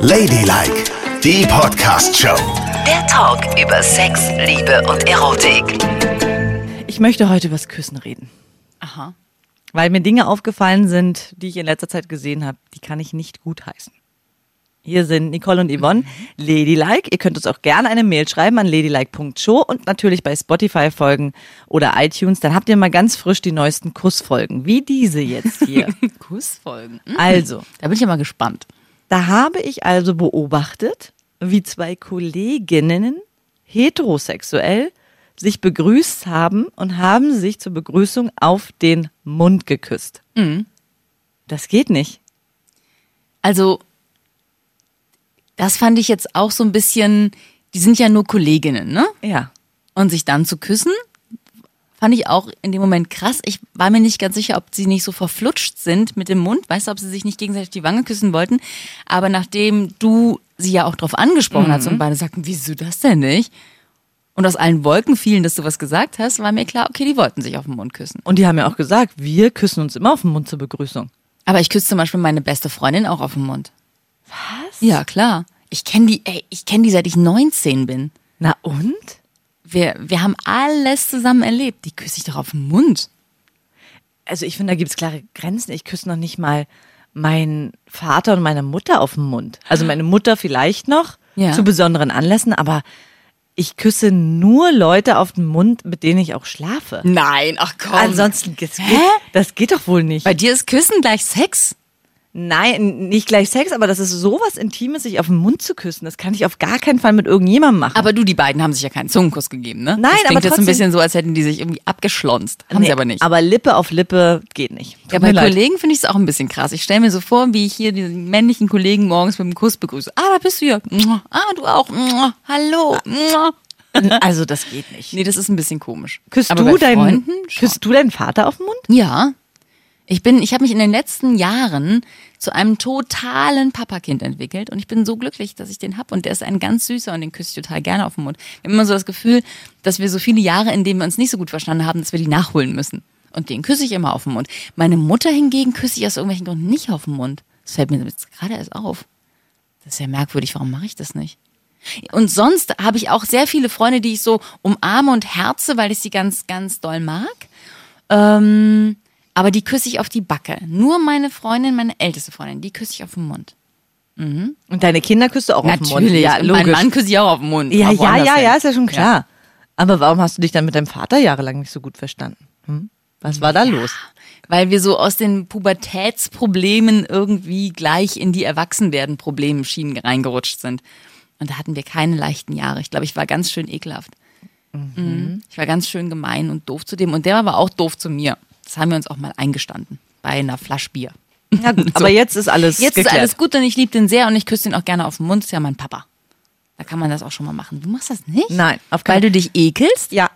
Ladylike, die Podcast-Show. Der Talk über Sex, Liebe und Erotik. Ich möchte heute übers Küssen reden. Aha. Weil mir Dinge aufgefallen sind, die ich in letzter Zeit gesehen habe, die kann ich nicht gutheißen. Hier sind Nicole und Yvonne, Ladylike. Ihr könnt uns auch gerne eine Mail schreiben an ladylike.show und natürlich bei Spotify folgen oder iTunes. Dann habt ihr mal ganz frisch die neuesten Kussfolgen, wie diese jetzt hier. Kussfolgen. Mhm. Also, Da bin ich ja mal gespannt. Da habe ich also beobachtet, wie zwei Kolleginnen heterosexuell sich begrüßt haben und haben sich zur Begrüßung auf den Mund geküsst. Das geht nicht. Also, das fand ich jetzt auch so ein bisschen, die sind ja nur Kolleginnen, ne? Ja. Und sich dann zu küssen, fand ich auch in dem Moment krass. Ich war mir nicht ganz sicher, ob sie nicht so verflutscht sind mit dem Mund. Weißt du, ob sie sich nicht gegenseitig die Wange küssen wollten. Aber nachdem du sie ja auch drauf angesprochen hast und beide sagten, wieso das denn nicht? Und aus allen Wolken fielen, dass du was gesagt hast, war mir klar, okay, die wollten sich auf den Mund küssen. Und die haben ja auch gesagt, wir küssen uns immer auf den Mund zur Begrüßung. Aber ich küsse zum Beispiel meine beste Freundin auch auf den Mund. Was? Ja, klar. Ich kenne die, ey, ich kenne die, seit ich 19 bin. Na und? Wir, wir haben alles zusammen erlebt. Die küsse ich doch auf den Mund. Also ich finde, da gibt es klare Grenzen. Ich küsse noch nicht mal meinen Vater und meine Mutter auf den Mund. Also meine Mutter vielleicht noch Ja. zu besonderen Anlässen, aber ich küsse nur Leute auf den Mund, mit denen ich auch schlafe. Nein, ach komm. Ansonsten, das geht, das geht doch wohl nicht. Bei dir ist Küssen gleich Sex? Nein, nicht gleich Sex, aber das ist sowas Intimes, sich auf den Mund zu küssen. Das kann ich auf gar keinen Fall mit irgendjemandem machen. Aber du, die beiden haben sich ja keinen Zungenkuss gegeben, ne? Nein, das klingt aber jetzt ein trotzdem- bisschen so, als hätten die sich irgendwie abgeschlonzt. Haben Nee, sie aber nicht. Aber Lippe auf Lippe geht nicht. Tut ja, bei. Kollegen finde ich es auch ein bisschen krass. Ich stelle mir so vor, wie ich hier die männlichen Kollegen morgens mit dem Kuss begrüße. Ah, da bist du ja. Mua. Ah, du auch. Hallo. Mua. Also das geht nicht. Nee, das ist ein bisschen komisch. Küsst aber du deinen Freunden küsst du deinen Vater auf den Mund? Ja. Ich bin, ich habe mich in den letzten Jahren zu einem totalen Papakind entwickelt und ich bin so glücklich, dass ich den hab und der ist ein ganz süßer und den küsse ich total gerne auf den Mund. Wir haben immer so das Gefühl, dass wir so viele Jahre, in denen wir uns nicht so gut verstanden haben, dass wir die nachholen müssen. Und den küsse ich immer auf den Mund. Meine Mutter hingegen küsse ich aus irgendwelchen Gründen nicht auf den Mund. Das fällt mir jetzt gerade erst auf. Das ist ja merkwürdig, warum mache ich das nicht? Und sonst habe ich auch sehr viele Freunde, die ich so umarme und herze, weil ich sie ganz, ganz doll mag. Ähm, aber die küsse ich auf die Backe. Nur meine Freundin, meine älteste Freundin, die küsse ich auf den Mund. Und deine Kinder küsst du auch auf den Mund? Natürlich. Ja. Mein Mann küsse ich auch auf den Mund. ja, ja, ja, hin. ja, ist ja schon klar. Aber warum hast du dich dann mit deinem Vater jahrelang nicht so gut verstanden? Hm? Was war da los? Weil wir so aus den Pubertätsproblemen irgendwie gleich in die Erwachsenwerden-Problemschienen reingerutscht sind. Und da hatten wir keine leichten Jahre. Ich glaube, ich war ganz schön ekelhaft. Mhm. Ich war ganz schön gemein und doof zu dem. Und der war aber auch doof zu mir. Das haben wir uns auch mal eingestanden. Bei einer Flasche Bier. Ja, gut, aber jetzt ist alles Jetzt geklärt. ist alles gut und ich liebe den sehr und ich küsse ihn auch gerne auf den Mund. Ist ja mein Papa. Da kann man das auch schon mal machen. Du machst das nicht? Nein, auf Weil du dich ekelst? Ja.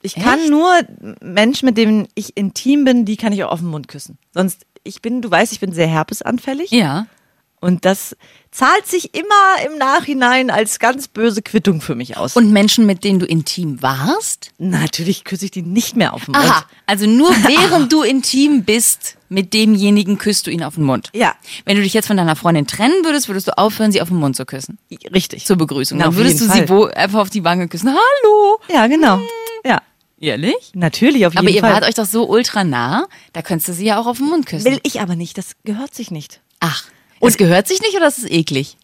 Ich kann Echt? nur Menschen, mit denen ich intim bin, die kann ich auch auf den Mund küssen. Sonst, ich bin, du weißt, ich bin sehr herpesanfällig. Ja. Und das zahlt sich immer im Nachhinein als ganz böse Quittung für mich aus. Und Menschen, mit denen du intim warst? natürlich küsse ich die nicht mehr auf den Mund. Aha, also nur während du intim bist mit demjenigen küsst du ihn auf den Mund. Ja. Wenn du dich jetzt von deiner Freundin trennen würdest, würdest du aufhören, sie auf den Mund zu küssen. Richtig. Zur Begrüßung. Na, Dann würdest du jeden sie Fall. wo einfach auf die Wange küssen. Hallo. Ja, genau. Ja. Ehrlich? Natürlich, auf jeden Aber ihr Fall. wart euch doch so ultra nah, da könntest du sie ja auch auf den Mund küssen. Will ich aber nicht, das gehört sich nicht. Ach, und es gehört sich nicht oder ist es eklig?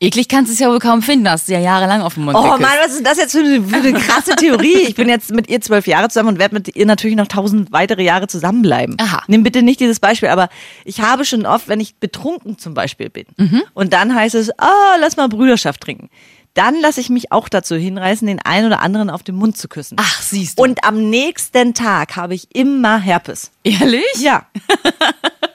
Eklig kannst du es ja wohl kaum finden, hast du ja jahrelang auf den Mund Oh geküsst. Mann, was ist das jetzt für eine, für eine krasse Theorie? Ich bin jetzt mit ihr zwölf Jahre zusammen und werde mit ihr natürlich noch tausend weitere Jahre zusammenbleiben. Aha. Nimm bitte nicht dieses Beispiel, aber ich habe schon oft, wenn ich betrunken zum Beispiel bin Mhm. und dann heißt es, ah, lass mal Brüderschaft trinken. Dann lasse ich mich auch dazu hinreißen, den einen oder anderen auf den Mund zu küssen. Ach, siehst du. Und am nächsten Tag habe ich immer Herpes. Ehrlich? Ja.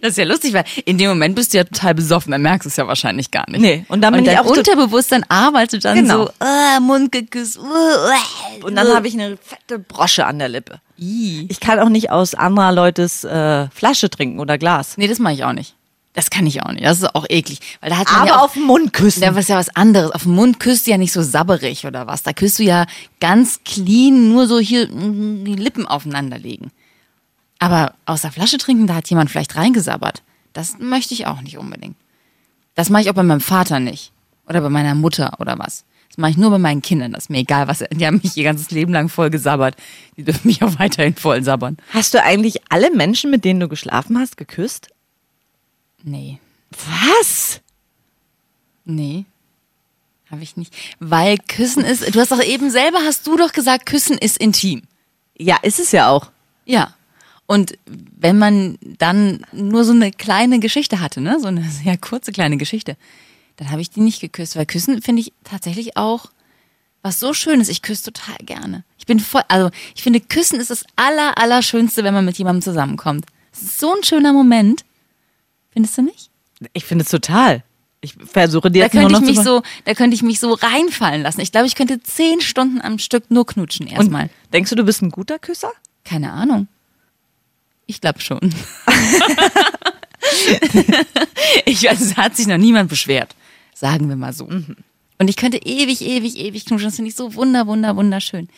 Das ist ja lustig, weil in dem Moment bist du ja total besoffen, dann merkst du es ja wahrscheinlich gar nicht. Nee, und dann bin dein ich auch Unterbewusstsein arbeitet dann Genau. so, ah, Mund geküsst. Uh, uh, Und dann habe ich eine fette Brosche an der Lippe. I. Ich kann auch nicht aus anderer Leutes äh, Flasche trinken oder Glas. Nee, das mache ich auch nicht. Das kann ich auch nicht. Das ist auch eklig. Weil da hat man Aber ja auch, auf den Mund küssen. ja, was ja was anderes. Auf den Mund küsst du ja nicht so sabberig oder was. Da küsst du ja ganz clean, nur so hier mm, die Lippen aufeinander legen. Aber aus der Flasche trinken, da hat jemand vielleicht reingesabbert. Das möchte ich auch nicht unbedingt. Das mache ich auch bei meinem Vater nicht. Oder bei meiner Mutter oder was. Das mache ich nur bei meinen Kindern. Das ist mir egal, was. Die haben mich ihr ganzes Leben lang voll gesabbert. Die dürfen mich auch weiterhin voll sabbern. Hast du eigentlich alle Menschen, mit denen du geschlafen hast, geküsst? Nee. Was? Nee. Habe ich nicht. Weil Küssen ist. Du hast doch eben selber, hast du doch gesagt, Küssen ist intim. Ja, ist es ja auch. Ja. Und wenn man dann nur so eine kleine Geschichte hatte, ne, so eine sehr kurze kleine Geschichte, dann habe ich die nicht geküsst, weil Küssen finde ich tatsächlich auch was so Schönes. Ich küsse total gerne. Ich bin voll, also ich finde Küssen ist das aller, allerschönste, wenn man mit jemandem zusammenkommt. Es ist so ein schöner Moment. Findest du nicht? Ich finde es total. Ich versuche dir Da jetzt nur könnte noch ich mich zu so, da könnte ich mich so reinfallen lassen. Ich glaube, ich könnte zehn Stunden am Stück nur knutschen erstmal. denkst du, du bist ein guter Küsser? Keine Ahnung. Ich glaube schon. ich weiß, es hat sich noch niemand beschwert. Sagen wir mal so. Und ich könnte ewig, ewig, ewig knutschen. Das finde ich so wunder, wunder, wunderschön.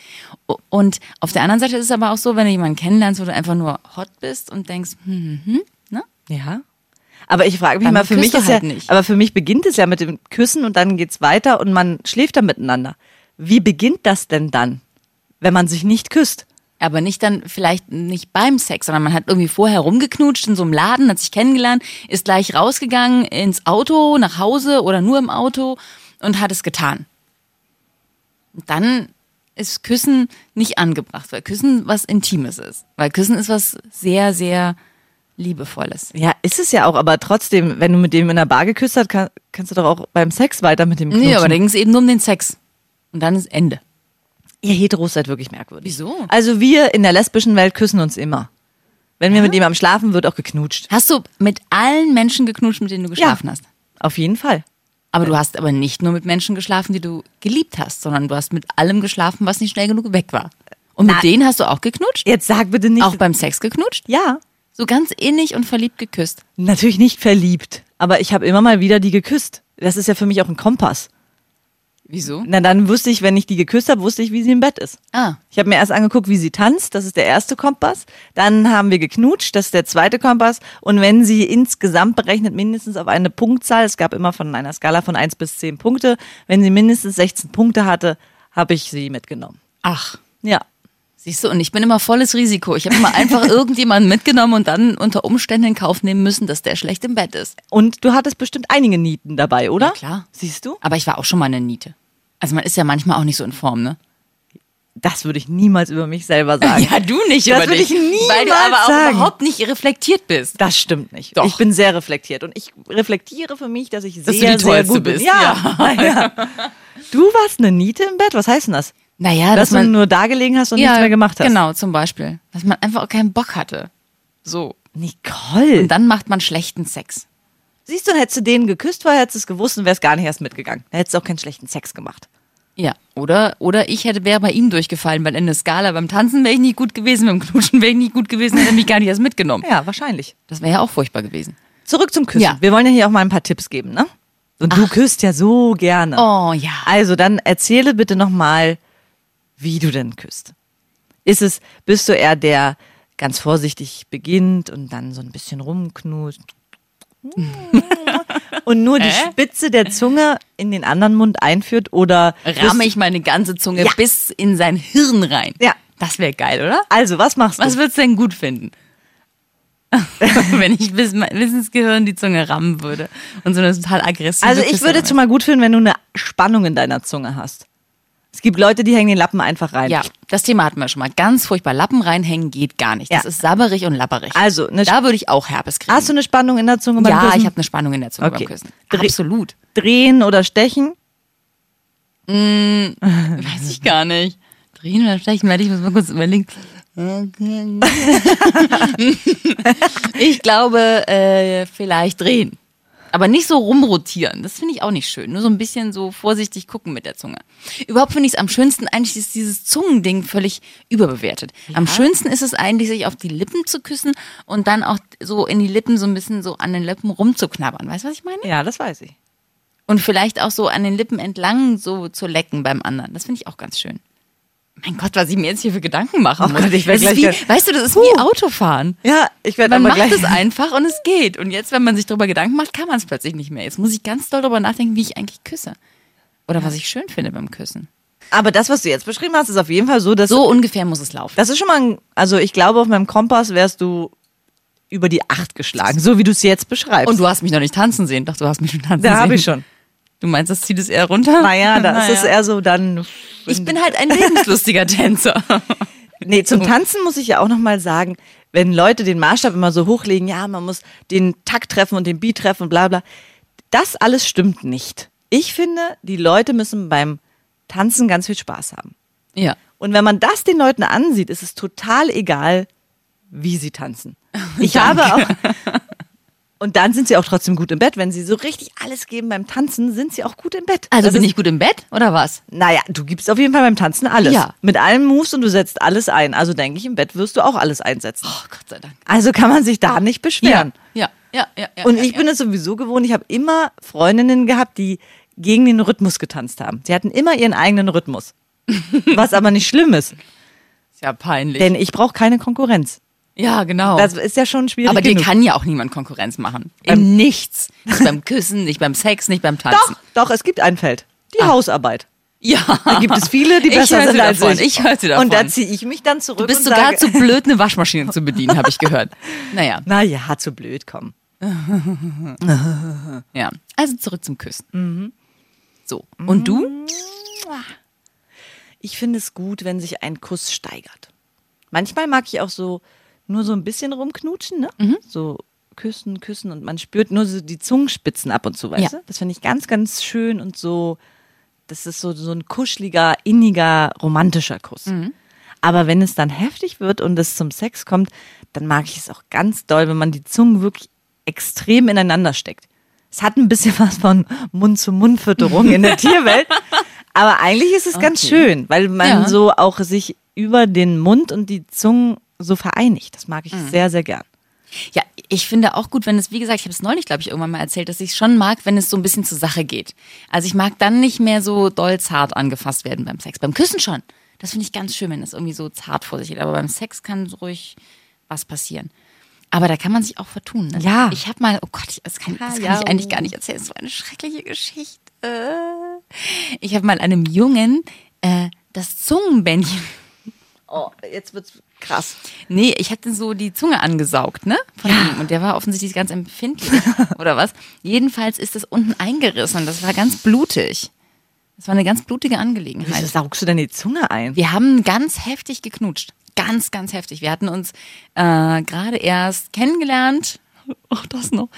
Und auf der anderen Seite ist es aber auch so, wenn du jemanden kennenlernst, wo du einfach nur hot bist und denkst, hm, hm, hm, ne? Ja. Aber ich frage mich mal, für mich ist halt ja, nicht. aber für mich beginnt es ja mit dem Küssen und dann geht's weiter und man schläft dann miteinander. Wie beginnt das denn dann, wenn man sich nicht küsst? Aber nicht dann vielleicht nicht beim Sex, sondern man hat irgendwie vorher rumgeknutscht in so einem Laden, hat sich kennengelernt, ist gleich rausgegangen ins Auto, nach Hause oder nur im Auto und hat es getan. Und dann ist Küssen nicht angebracht, weil Küssen was Intimes ist. Weil Küssen ist was sehr, sehr Liebevolles. Ja, ist es ja auch, aber trotzdem, wenn du mit dem in der Bar geküsst hast, kann, kannst du doch auch beim Sex weiter mit dem knutschen. Nee, aber da ging es eben nur um den Sex. Und dann ist Ende. Ihr Heteros seid wirklich merkwürdig. Wieso? Also wir in der lesbischen Welt küssen uns immer. Wenn wir mit jemandem schlafen, wird auch geknutscht. Hast du mit allen Menschen geknutscht, mit denen du geschlafen hast? Auf jeden Fall. Aber du hast aber nicht nur mit Menschen geschlafen, die du geliebt hast, sondern du hast mit allem geschlafen, was nicht schnell genug weg war. Und mit Na- denen hast du auch geknutscht? Jetzt sag bitte nicht. Auch beim Sex geknutscht? ja, So ganz innig und verliebt geküsst. natürlich nicht verliebt. Aber ich habe immer mal wieder die geküsst. Das ist ja für mich auch ein Kompass. Wieso? Na, dann wusste ich, wenn ich die geküsst habe, wusste ich, wie sie im Bett ist. Ah, Ich habe mir erst angeguckt, wie sie tanzt, das ist der erste Kompass. Dann haben wir geknutscht, das ist der zweite Kompass. Und wenn sie insgesamt berechnet mindestens auf eine Punktzahl, es gab immer von einer Skala von 1 bis 10 Punkte, wenn sie mindestens 16 Punkte hatte, habe ich sie mitgenommen. ach. Ja. Siehst du, und ich bin immer volles Risiko. Ich habe immer einfach irgendjemanden mitgenommen und dann unter Umständen in Kauf nehmen müssen, dass der schlecht im Bett ist. Und du hattest bestimmt einige Nieten dabei, oder? Ja, klar. Siehst du? Aber ich war auch schon mal eine Niete. Also man ist ja manchmal auch nicht so in Form, ne? Das würde ich niemals über mich selber sagen. Ja, du nicht Das über würde dich. ich niemals Weil du aber auch sagen. überhaupt nicht reflektiert bist. Das stimmt nicht. Doch. Ich bin sehr reflektiert und ich reflektiere für mich, dass ich Dass du sehr, die sehr gut bist. Ja. ja. Du warst eine Niete im Bett? Was heißt denn das? Naja, Dass du nur da gelegen hast und nichts mehr gemacht hast. Genau, zum Beispiel. Dass man einfach auch keinen Bock hatte. So. Nicole. Und dann macht man schlechten Sex. Siehst du, hättest du den geküsst, vorher hättest du es gewusst und wärst gar nicht erst mitgegangen. Dann hättest du auch keinen schlechten Sex gemacht. Ja. Oder, oder ich hätte, wäre bei ihm durchgefallen, weil in der Skala beim Tanzen wäre ich nicht gut gewesen, beim Knutschen wäre ich nicht gut gewesen, hätte mich gar nicht erst mitgenommen. Ja, wahrscheinlich. Das wäre ja auch furchtbar gewesen. Zurück zum Küssen. Ja. Wir wollen ja hier auch mal ein paar Tipps geben, ne? Und du küsst ja so gerne. Oh ja. Also dann erzähle bitte nochmal, wie du denn küsst. Ist es, bist du eher der ganz vorsichtig beginnt und dann so ein bisschen rumknust und nur die Hä? Spitze der Zunge in den anderen Mund einführt oder Ramme ich meine ganze Zunge Ja. bis in sein Hirn rein. Ja. Das wäre geil, oder? Also, was machst du? Was würdest du denn gut finden? wenn ich bis, bis ins Gehirn die Zunge rammen würde und so eine total aggressive Also ich würde damit. zum mal gut finden, wenn du eine Spannung in deiner Zunge hast. Es gibt Leute, die hängen den Lappen einfach rein. Ja, das Thema hatten wir schon mal. Ganz furchtbar. Lappen reinhängen geht gar nicht. Das Ja. ist sabberig und lapperig. Also, da würde ich auch Herpes kriegen. Hast du eine Spannung in der Zunge beim ja, Küssen? ich habe eine Spannung in der Zunge Okay. beim Küssen. Absolut. Drehen oder stechen? Weiß ich gar nicht. Drehen oder stechen, warte, ich muss mal kurz überlegen. ich glaube, äh, vielleicht drehen. Aber nicht so rumrotieren. Das finde ich auch nicht schön. Nur so ein bisschen so vorsichtig gucken mit der Zunge. Überhaupt finde ich es am schönsten eigentlich ist dieses Zungending völlig überbewertet. Am schönsten ist es eigentlich, sich auf die Lippen zu küssen und dann auch so in die Lippen so ein bisschen so an den Lippen rumzuknabbern. Weißt du, was ich meine? Ja, das weiß ich. Und vielleicht auch so an den Lippen entlang so zu lecken beim anderen. Das finde ich auch ganz schön. Mein Gott, was ich mir jetzt hier für Gedanken machen Oh muss. Gott, ich Das gleich wie, weißt du, das ist wie Autofahren. Ja, ich werde Man macht gleich. es einfach und es geht. Und jetzt, wenn man sich darüber Gedanken macht, kann man es plötzlich nicht mehr. Jetzt muss ich ganz doll darüber nachdenken, wie ich eigentlich küsse. Oder was ich schön finde beim Küssen. Aber das, was du jetzt beschrieben hast, ist auf jeden Fall so, dass So ungefähr muss es laufen. das ist schon mal, ein, also ich glaube, auf meinem Kompass wärst du über die acht geschlagen, so wie du es jetzt beschreibst. Und du hast mich noch nicht tanzen sehen. Doch, du hast mich schon tanzen sehen. da habe ich schon. Du meinst, das zieht es eher runter? Naja, das Naja. ist eher so dann. Ich bin halt ein lebenslustiger Tänzer. Nee, zum Tanzen muss ich ja auch nochmal sagen, wenn Leute den Maßstab immer so hochlegen, ja, man muss den Takt treffen und den Beat treffen und bla bla. Das alles stimmt nicht. Ich finde, die Leute müssen beim Tanzen ganz viel Spaß haben. Ja. Und wenn man das den Leuten ansieht, ist es total egal, wie sie tanzen. Ich habe auch. Und dann sind sie auch trotzdem gut im Bett. Wenn sie so richtig alles geben beim Tanzen, sind sie auch gut im Bett. Also Das bin ich gut im Bett oder was? Naja, du gibst auf jeden Fall beim Tanzen alles. Ja. Mit allen Moves und du setzt alles ein. Also denke ich, im Bett wirst du auch alles einsetzen. Oh, Gott sei Dank. Also kann man sich da nicht beschweren. Ja, ja, ja. ja Und ja, ich bin es sowieso gewohnt, ich habe immer Freundinnen gehabt, die gegen den Rhythmus getanzt haben. Sie hatten immer ihren eigenen Rhythmus. Was aber nicht schlimm ist, Ist ja peinlich. denn ich brauche keine Konkurrenz. Ja, genau. Das ist ja schon schwierig Aber dir genug. kann ja auch niemand Konkurrenz machen. In nichts. Nicht beim Küssen, nicht beim Sex, nicht beim Tanzen. Doch, doch, es gibt ein Feld. Die Hausarbeit. Ja. Da gibt es viele, die besser sind als davon, ich. ich hörte davon. Und da ziehe ich mich dann zurück Du bist sogar sage, zu blöd, eine Waschmaschine zu bedienen, habe ich gehört. Naja, naja, zu blöd, komm. ja. Also zurück zum Küssen. Mhm. So. Und du? Ich finde es gut, wenn sich ein Kuss steigert. Manchmal mag ich auch so nur so ein bisschen rumknutschen, ne? Mhm. So küssen, küssen und man spürt nur so die Zungenspitzen ab und zu, weißt Ja. du? Das finde ich ganz, ganz schön und so, das ist so, so ein kuscheliger, inniger, romantischer Kuss. Mhm. Aber wenn es dann heftig wird und es zum Sex kommt, dann mag ich es auch ganz doll, wenn man die Zungen wirklich extrem ineinander steckt. Es hat ein bisschen was von Mund-zu-Mund-Fütterung in der Tierwelt. Aber eigentlich ist es ganz Okay. schön, weil man Ja. so auch sich über den Mund und die Zungen so vereinigt. Das mag ich Mhm. sehr, sehr gern. Ja, ich finde auch gut, wenn es, wie gesagt, ich habe es neulich, glaube ich, irgendwann mal erzählt, dass ich es schon mag, wenn es so ein bisschen zur Sache geht. Also ich mag dann nicht mehr so doll zart angefasst werden beim Sex. Beim Küssen schon. Das finde ich ganz schön, wenn es irgendwie so zart vor sich geht. Aber beim Sex kann so ruhig was passieren. Aber da kann man sich auch vertun. Ne? Ja. Ich habe mal, oh Gott, ich- das kann, das kann Ja, ich eigentlich gar nicht erzählen. Das war eine schreckliche Geschichte. Ich habe mal einem Jungen äh, das Zungenbändchen Oh, jetzt wird's krass. Nee, ich hatte so die Zunge angesaugt, ne? Von ihm. Und der war offensichtlich ganz empfindlich. oder was? Jedenfalls ist das unten eingerissen und das war ganz blutig. Das war eine ganz blutige Wieso Angelegenheit. saugst du denn die Zunge ein? Wir haben ganz heftig geknutscht. Ganz, ganz heftig. Wir hatten uns äh, gerade erst kennengelernt. Auch das noch.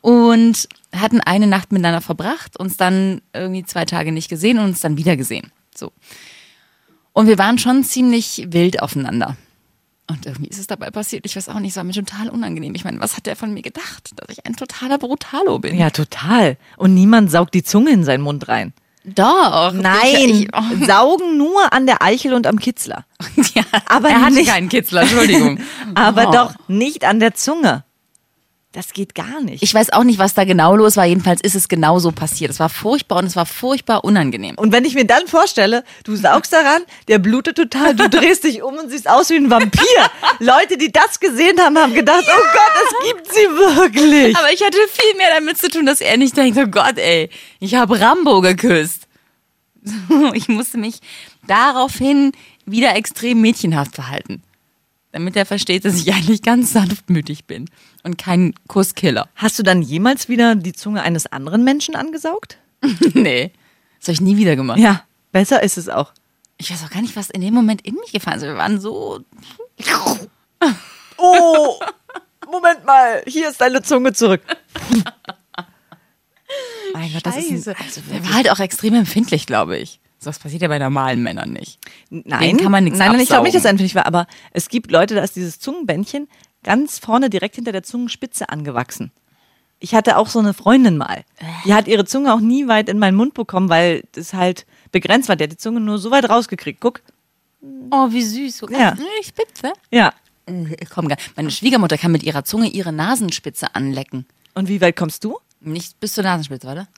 Und hatten eine Nacht miteinander verbracht, uns dann irgendwie zwei Tage nicht gesehen und uns dann wieder gesehen. So. Und wir waren schon ziemlich wild aufeinander. Und irgendwie ist es dabei passiert. Ich weiß auch nicht, es war mir total unangenehm. Ich meine, was hat der von mir gedacht? Dass ich ein totaler Brutalo bin. Ja, total. Und niemand saugt die Zunge in seinen Mund rein. Doch. Nein, Ich, oh. saugen nur an der Eichel und am Kitzler. ja, aber er hatte nicht- keinen Kitzler, Entschuldigung. Aber Oh. doch nicht an der Zunge. Das geht gar nicht. Ich weiß auch nicht, was da genau los war. Jedenfalls ist es genau so passiert. Es war furchtbar und es war furchtbar unangenehm. und wenn ich mir dann vorstelle, du saugst daran, der blutet total, du drehst dich um und siehst aus wie ein Vampir. Leute, die das gesehen haben, haben gedacht, oh Gott, es gibt sie wirklich. Aber ich hatte viel mehr damit zu tun, dass er nicht denkt, oh Gott, ey, ich habe Rambo geküsst. Ich musste mich daraufhin wieder extrem mädchenhaft verhalten. Damit er versteht, dass ich eigentlich ganz sanftmütig bin und kein Kusskiller. Hast du dann jemals wieder die Zunge eines anderen Menschen angesaugt? nee. Das habe ich nie wieder gemacht. Ja, besser ist es auch. Ich weiß auch gar nicht, was in dem Moment in mich gefallen ist. Wir waren so. Oh, Moment mal, hier ist deine Zunge zurück. mein Gott, das ist Scheiße. ein, also Der war halt auch extrem empfindlich, glaube ich. Was passiert ja bei normalen Männern nicht. Nein, Denen kann man nichts nein, nein, ich glaube nicht, dass absaugen. empfindlich war, aber es gibt Leute, da ist dieses Zungenbändchen ganz vorne direkt hinter der Zungenspitze angewachsen. Ich hatte auch so eine Freundin mal. Die hat ihre Zunge auch nie weit in meinen Mund bekommen, weil das halt begrenzt war. Die hat die Zunge nur so weit rausgekriegt. Guck. Oh, wie süß. So Ja. ganz spitze. Ja. Ich komm gar. Meine Schwiegermutter kann mit ihrer Zunge ihre Nasenspitze anlecken. Und wie weit kommst du? Nicht bis zur Nasenspitze, warte.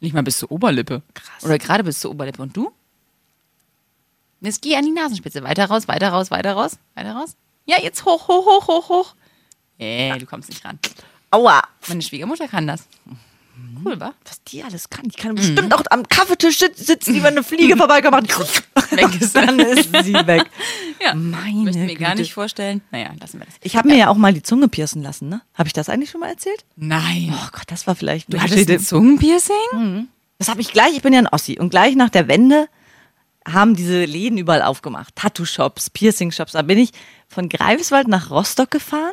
Nicht mal bis zur Oberlippe. Krass. Oder gerade bis zur Oberlippe. Und du? Jetzt geh an die Nasenspitze. Weiter raus, weiter raus, weiter raus, weiter raus. Ja, jetzt hoch, hoch, hoch, hoch, hoch. Äh, du kommst nicht ran. Aua. Meine Schwiegermutter kann das. Cool, wa? Was die alles kann. Die kann bestimmt auch am Kaffeetisch sit- sitzen, die wenn eine Fliege vorbeikommt. weg ist, dann ist sie weg. Ja. Meine Möchte mir gar nicht vorstellen. Naja, lassen wir das. Ich habe mir ja auch mal die Zunge piercen lassen, ne? Habe ich das eigentlich schon mal erzählt? Nein. Oh Gott, das war vielleicht. du hattest ein Zungenpiercing? Das habe ich gleich, ich bin ja ein Ossi. Und gleich nach der Wende haben diese Läden überall aufgemacht. Tattoo-Shops, Piercing-Shops. Da bin ich von Greifswald nach Rostock gefahren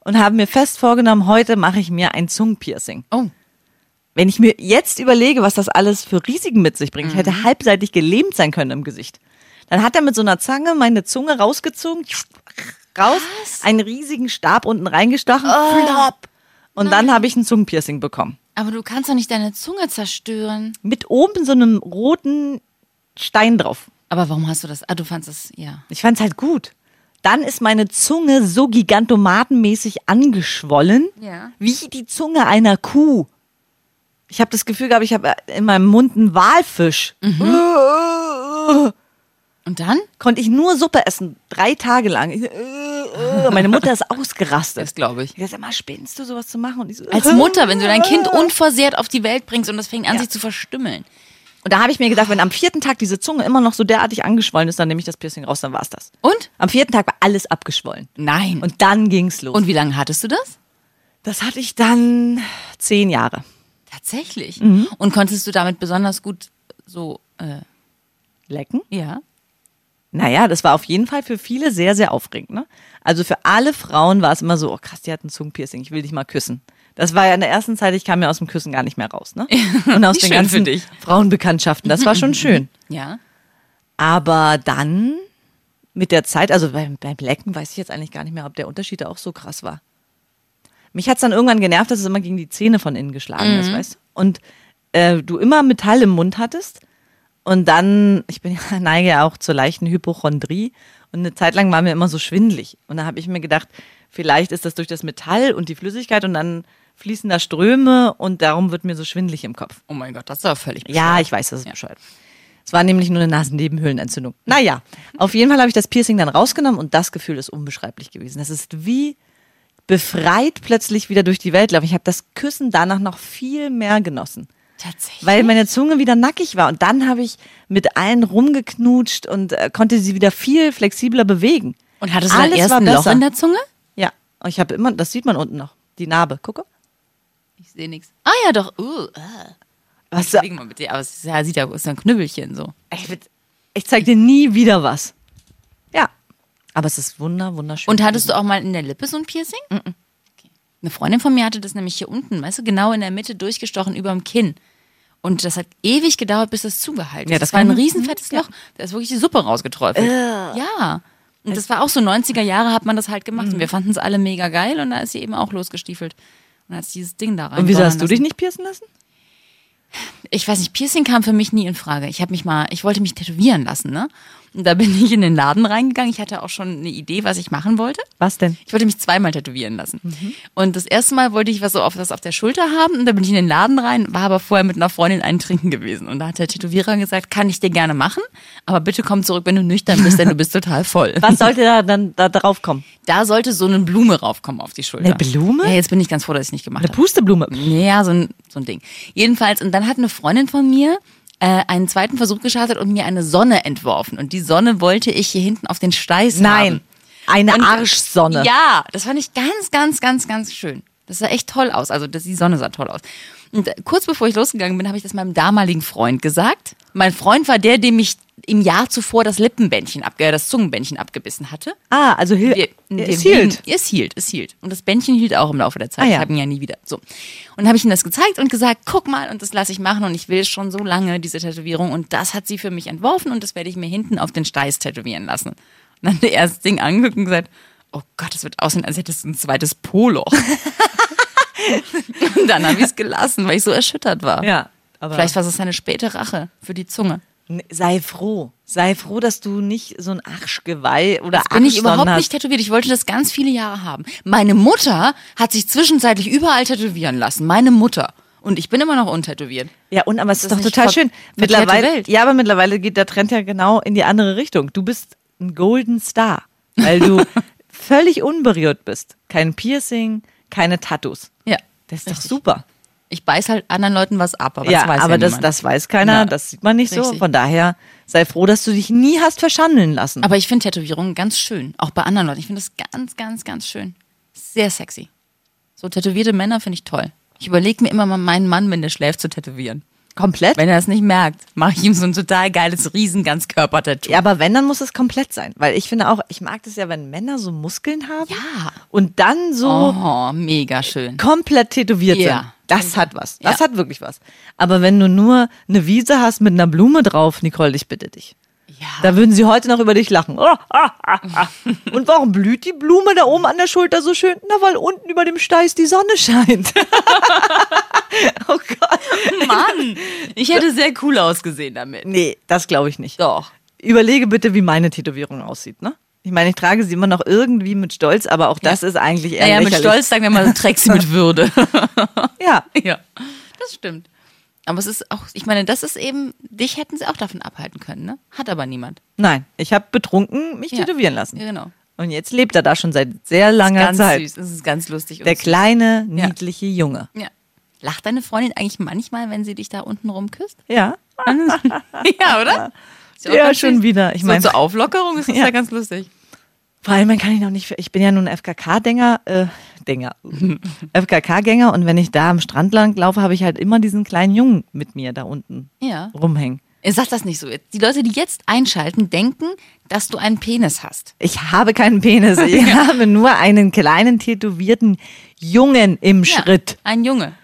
und habe mir fest vorgenommen, heute mache ich mir ein Zungenpiercing. Oh. Wenn ich mir jetzt überlege, was das alles für Risiken mit sich bringt, ich hätte halbseitig gelähmt sein können im Gesicht. Dann hat er mit so einer Zange meine Zunge rausgezogen, raus, einen riesigen Stab unten reingestochen, flop. Und dann habe ich ein Zungenpiercing bekommen. Aber du kannst doch nicht deine Zunge zerstören. Mit oben so einem roten Stein drauf. Aber warum hast du das? Ah, du fandst es, ja. Ich fand's halt gut. Dann ist meine Zunge so gigantomatenmäßig angeschwollen, Ja. wie die Zunge einer Kuh. Ich habe das Gefühl gehabt, ich habe in meinem Mund einen Walfisch. Und dann? Konnte ich nur Suppe essen, drei Tage lang. Ich, meine Mutter ist ausgerastet. Das glaube ich. Ich sag mal, spinnst du sowas zu machen? Und ich so, Als Mutter, wenn du dein Kind unversehrt auf die Welt bringst und das fängt an, Ja. sich zu verstümmeln. Und da habe ich mir gedacht, wenn am vierten Tag diese Zunge immer noch so derartig angeschwollen ist, dann nehme ich das Piercing raus, dann war's das. Und? Am vierten Tag war alles abgeschwollen. Nein. Und, Und dann ging's los. und wie lange hattest du das? das hatte ich dann zehn Jahre. Tatsächlich. Mhm. Und konntest du damit besonders gut so, äh, Lecken? ja? Naja, das war auf jeden Fall für viele sehr, sehr aufregend. Ne? Also für alle Frauen war es immer so, oh krass, die hat ein Zungenpiercing, ich will dich mal küssen. Das war ja in der ersten Zeit, ich kam ja aus dem Küssen gar nicht mehr raus. Ne? Und aus den ganzen. Frauenbekanntschaften, das war schon schön. Ja. Aber dann mit der Zeit, also beim, beim Lecken weiß ich jetzt eigentlich gar nicht mehr, ob der Unterschied da auch so krass war. Mich hat's dann irgendwann genervt, dass es immer gegen die Zähne von innen geschlagen ist, weißt du? Und äh, du immer Metall im Mund hattest. Und dann, ich bin ja, neige ja auch zur leichten Hypochondrie. Und eine Zeit lang war mir immer so schwindlig. Und da habe ich mir gedacht, vielleicht ist das durch das Metall und die Flüssigkeit und dann fließen da Ströme und darum wird mir so schwindlig im Kopf. Oh mein Gott, das ist aber völlig Ja, ich weiß, das ist bescheuert. Es war nämlich nur eine Nasennebenhöhlenentzündung. Naja, auf jeden Fall habe ich das Piercing dann rausgenommen und das Gefühl ist unbeschreiblich gewesen. Das ist wie befreit plötzlich wieder durch die Welt laufen. Ich habe das Küssen danach noch viel mehr genossen, Tatsächlich. weil meine Zunge wieder nackig war. Und dann habe ich mit allen rumgeknutscht und äh, konnte sie wieder viel flexibler bewegen. und hattest du Alles erst war ein Loch in der Zunge? Ja, und ich habe immer, das sieht man unten noch, die Narbe. Gucke. Ich sehe nichts. Ah ja, doch. Uh, uh. Was, Deswegen mal bitte. Aber es ist ja, sieht ja, ist ein Knüppelchen so. ich ich zeig dir nie wieder was. Ja, aber es ist wunder, wunderschön. Und hattest du auch mal in der Lippe so ein Piercing? Okay. Eine Freundin von mir hatte das nämlich hier unten, weißt du, genau in der Mitte durchgestochen über dem Kinn. Und das hat ewig gedauert, bis das zugehalten Ja, ist. das Das war ein riesenfettes Loch. Da ist wirklich die Suppe rausgeträufelt. Ja. Und das war auch so 90er Jahre hat man das halt gemacht. Und wir fanden es alle mega geil und da ist sie eben auch losgestiefelt. Und hat dieses Ding da rein. Und wieso hast du dich nicht piercen lassen? Ich weiß nicht, Piercing kam für mich nie in Frage. Ich habe mich mal, ich wollte mich tätowieren lassen, ne? Und da bin ich in den Laden reingegangen. Ich hatte auch schon eine Idee, was ich machen wollte. Was denn? Ich wollte mich zweimal tätowieren lassen. Und das erste Mal wollte ich was so auf, was auf der Schulter haben. Und da bin ich in den Laden rein, war aber vorher mit einer Freundin einen trinken gewesen. Und da hat der Tätowierer gesagt, kann ich dir gerne machen, aber bitte komm zurück, wenn du nüchtern bist, denn du bist total voll. Was sollte da dann da drauf kommen? Da sollte so eine Blume raufkommen auf die Schulter. Eine Blume? Ja, jetzt bin ich ganz froh, dass ich nicht gemacht Eine habe. Pusteblume. Ja, so ein, so ein Ding. Jedenfalls, und dann hat eine Freundin von mir äh, einen zweiten Versuch gestartet und mir eine Sonne entworfen. Und die Sonne wollte ich hier hinten auf den Steiß haben. Nein, eine Und- Arschsonne. Ja, das fand ich ganz, ganz, ganz, ganz schön. Das sah echt toll aus. Also das, die Sonne sah toll aus. Und äh, kurz bevor ich losgegangen bin, habe ich das meinem damaligen Freund gesagt. Mein Freund war der, dem ich im Jahr zuvor das Lippenbändchen, abge äh, das Zungenbändchen abgebissen hatte. Ah, also Wir, es hielt. Es hielt, es hielt. Und das Bändchen hielt auch im Laufe der Zeit. Ah, ja. Ich habe ihn ja nie wieder. So. Und dann habe ich ihm das gezeigt und gesagt, guck mal, und das lasse ich machen und ich will schon so lange, diese Tätowierung. Und das hat sie für mich entworfen und das werde ich mir hinten auf den Steiß tätowieren lassen. Und dann hat er das Ding angeguckt und gesagt, oh Gott, das wird aussehen, als hättest du ein zweites Poloch. und dann habe ich es gelassen, weil ich so erschüttert war. Ja, aber Vielleicht war es seine späte Rache für die Zunge. Sei froh. Sei froh, dass du nicht so ein Arschgeweih oder Das bin ich überhaupt hast. nicht tätowiert. Ich wollte das ganz viele Jahre haben. Meine Mutter hat sich zwischenzeitlich überall tätowieren lassen. Meine Mutter. Und ich bin immer noch untätowiert. Ja, und aber es ist, das doch total schön. Mittlerweile, ja, aber mittlerweile geht der Trend ja genau in die andere Richtung. Du bist ein Golden Star, weil du völlig unberührt bist. Kein Piercing, keine Tattoos. Ja. Das ist doch Richtig. super. Ich beiß halt anderen Leuten was ab, aber ja, das weiß aber ja das, niemand. das weiß keiner, Ja. das sieht man nicht so. Richtig. Von daher sei froh, dass du dich nie hast verschandeln lassen. Aber ich finde Tätowierungen ganz schön. Auch bei anderen Leuten. Ich finde das ganz, ganz, ganz schön. Sehr sexy. So tätowierte Männer finde ich toll. Ich überlege mir immer mal meinen Mann, wenn der schläft, zu tätowieren. Komplett? Wenn er das nicht merkt, mache ich ihm so ein total geiles Riesen-Ganzkörper-Tattoo. ja, aber wenn, dann muss es komplett sein. Weil ich finde auch, ich mag das ja, wenn Männer so Muskeln haben Ja. und dann so Oh, mega schön. komplett tätowiert Ja. sind. Das hat was. Das Ja. hat wirklich was. Aber wenn du nur eine Wiese hast mit einer Blume drauf, Nicole, ich bitte dich. Ja. Da würden sie heute noch über dich lachen. Oh, ah, ah, ah. Und warum blüht die Blume da oben an der Schulter so schön? Na, weil unten über dem Steiß die Sonne scheint. oh Gott. Mann, ich hätte sehr cool ausgesehen damit. Nee, das glaube ich nicht. Doch. Überlege bitte, wie meine Tätowierung aussieht, ne? Ich meine, ich trage sie immer noch irgendwie mit Stolz, aber auch das ist eigentlich eher Naja, mit. Stolz sagen wir mal, du trägst sie mit Würde. Ja. ja, das stimmt. Aber es ist auch, ich meine, das ist eben, dich hätten sie auch davon abhalten können, ne? Hat aber niemand. Nein, ich habe betrunken mich Ja. tätowieren lassen. Ja, genau. Und jetzt lebt er da schon seit sehr langer Ganz Zeit. süß. Das ist ganz lustig. Der süß. kleine, niedliche Junge. Ja. Lacht deine Freundin eigentlich manchmal, wenn sie dich da unten rum küsst? Ja. ja, oder? Ja, ganz schon süß. wieder. Ich so mein- zur Auflockerung ist das ja. Ja. ganz lustig. Vor allem, man kann ich noch nicht, ich bin ja nun FKK-Dänger, äh, Dänger, FKK-Gänger und wenn ich da am Strand lang laufe, habe ich halt immer diesen kleinen Jungen mit mir da unten Ja. rumhängen. Sagt das nicht so. Die Leute, die jetzt einschalten, denken, dass du einen Penis hast. Ich habe keinen Penis, ich habe nur einen kleinen tätowierten Jungen im Ja, Schritt. Ein Junge.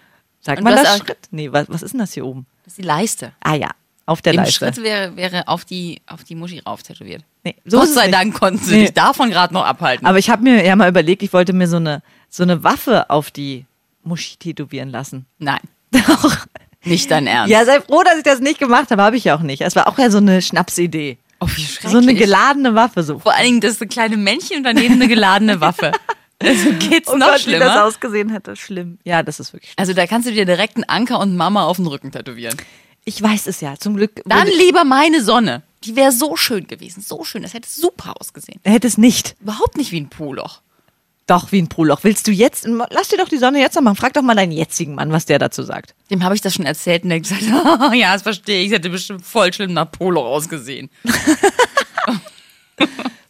Sagt Und man das Schritt? Nee, was, was ist denn das hier oben? Das ist die Leiste. Ah ja, auf der Im Leiste. Schritt wäre, wäre auf, die, auf die Muschi rauf tätowiert. Nee, so Gott ist sei nicht. Dank konnten sie Nee. dich davon gerade noch abhalten. Aber ich habe mir ja mal überlegt, ich wollte mir so eine, so eine Waffe auf die Muschi tätowieren lassen. Nein, Doch. nicht dein Ernst. Ja, sei froh, dass ich das nicht gemacht habe, habe ich ja auch nicht. Es war auch ja so eine Schnapsidee. oh, wie schrecklich. So eine geladene Waffe. So. Vor allen Dingen das kleine Männchen und daneben eine geladene Waffe. Also geht's Oh noch Gott, wie das schlimmer. ausgesehen hätte. Schlimm. Ja, das ist wirklich schlimm. Also da kannst du dir direkt einen Anker und Mama auf den Rücken tätowieren. Ich weiß es ja. Zum Glück Dann lieber meine Sonne. Die wäre so schön gewesen. So schön. Das hätte super ausgesehen. hätte es nicht. Überhaupt nicht wie ein Poloch. Doch, wie ein Proloch. Willst du jetzt, lass dir doch die Sonne jetzt noch machen. Frag doch mal deinen jetzigen Mann, was der dazu sagt. Dem habe ich das schon erzählt und der hat gesagt, oh, ja, das verstehe ich. Es hätte bestimmt voll schlimm nach Poloch ausgesehen.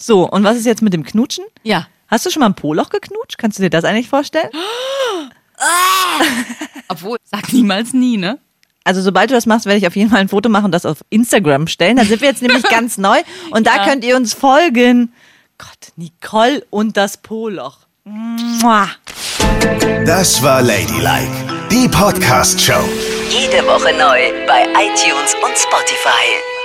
So, und was ist jetzt mit dem Knutschen? Ja. Hast du schon mal ein Poloch geknutscht? Kannst du dir das eigentlich vorstellen? Obwohl, sag niemals nie, ne? Also sobald du das machst, werde ich auf jeden Fall ein Foto machen und das auf Instagram stellen. Da sind wir jetzt nämlich ganz neu und da Ja. könnt ihr uns folgen. Gott, Nicole und das Poloch. Mua. Das war Ladylike, die Podcast-Show. Jede Woche neu bei iTunes und Spotify.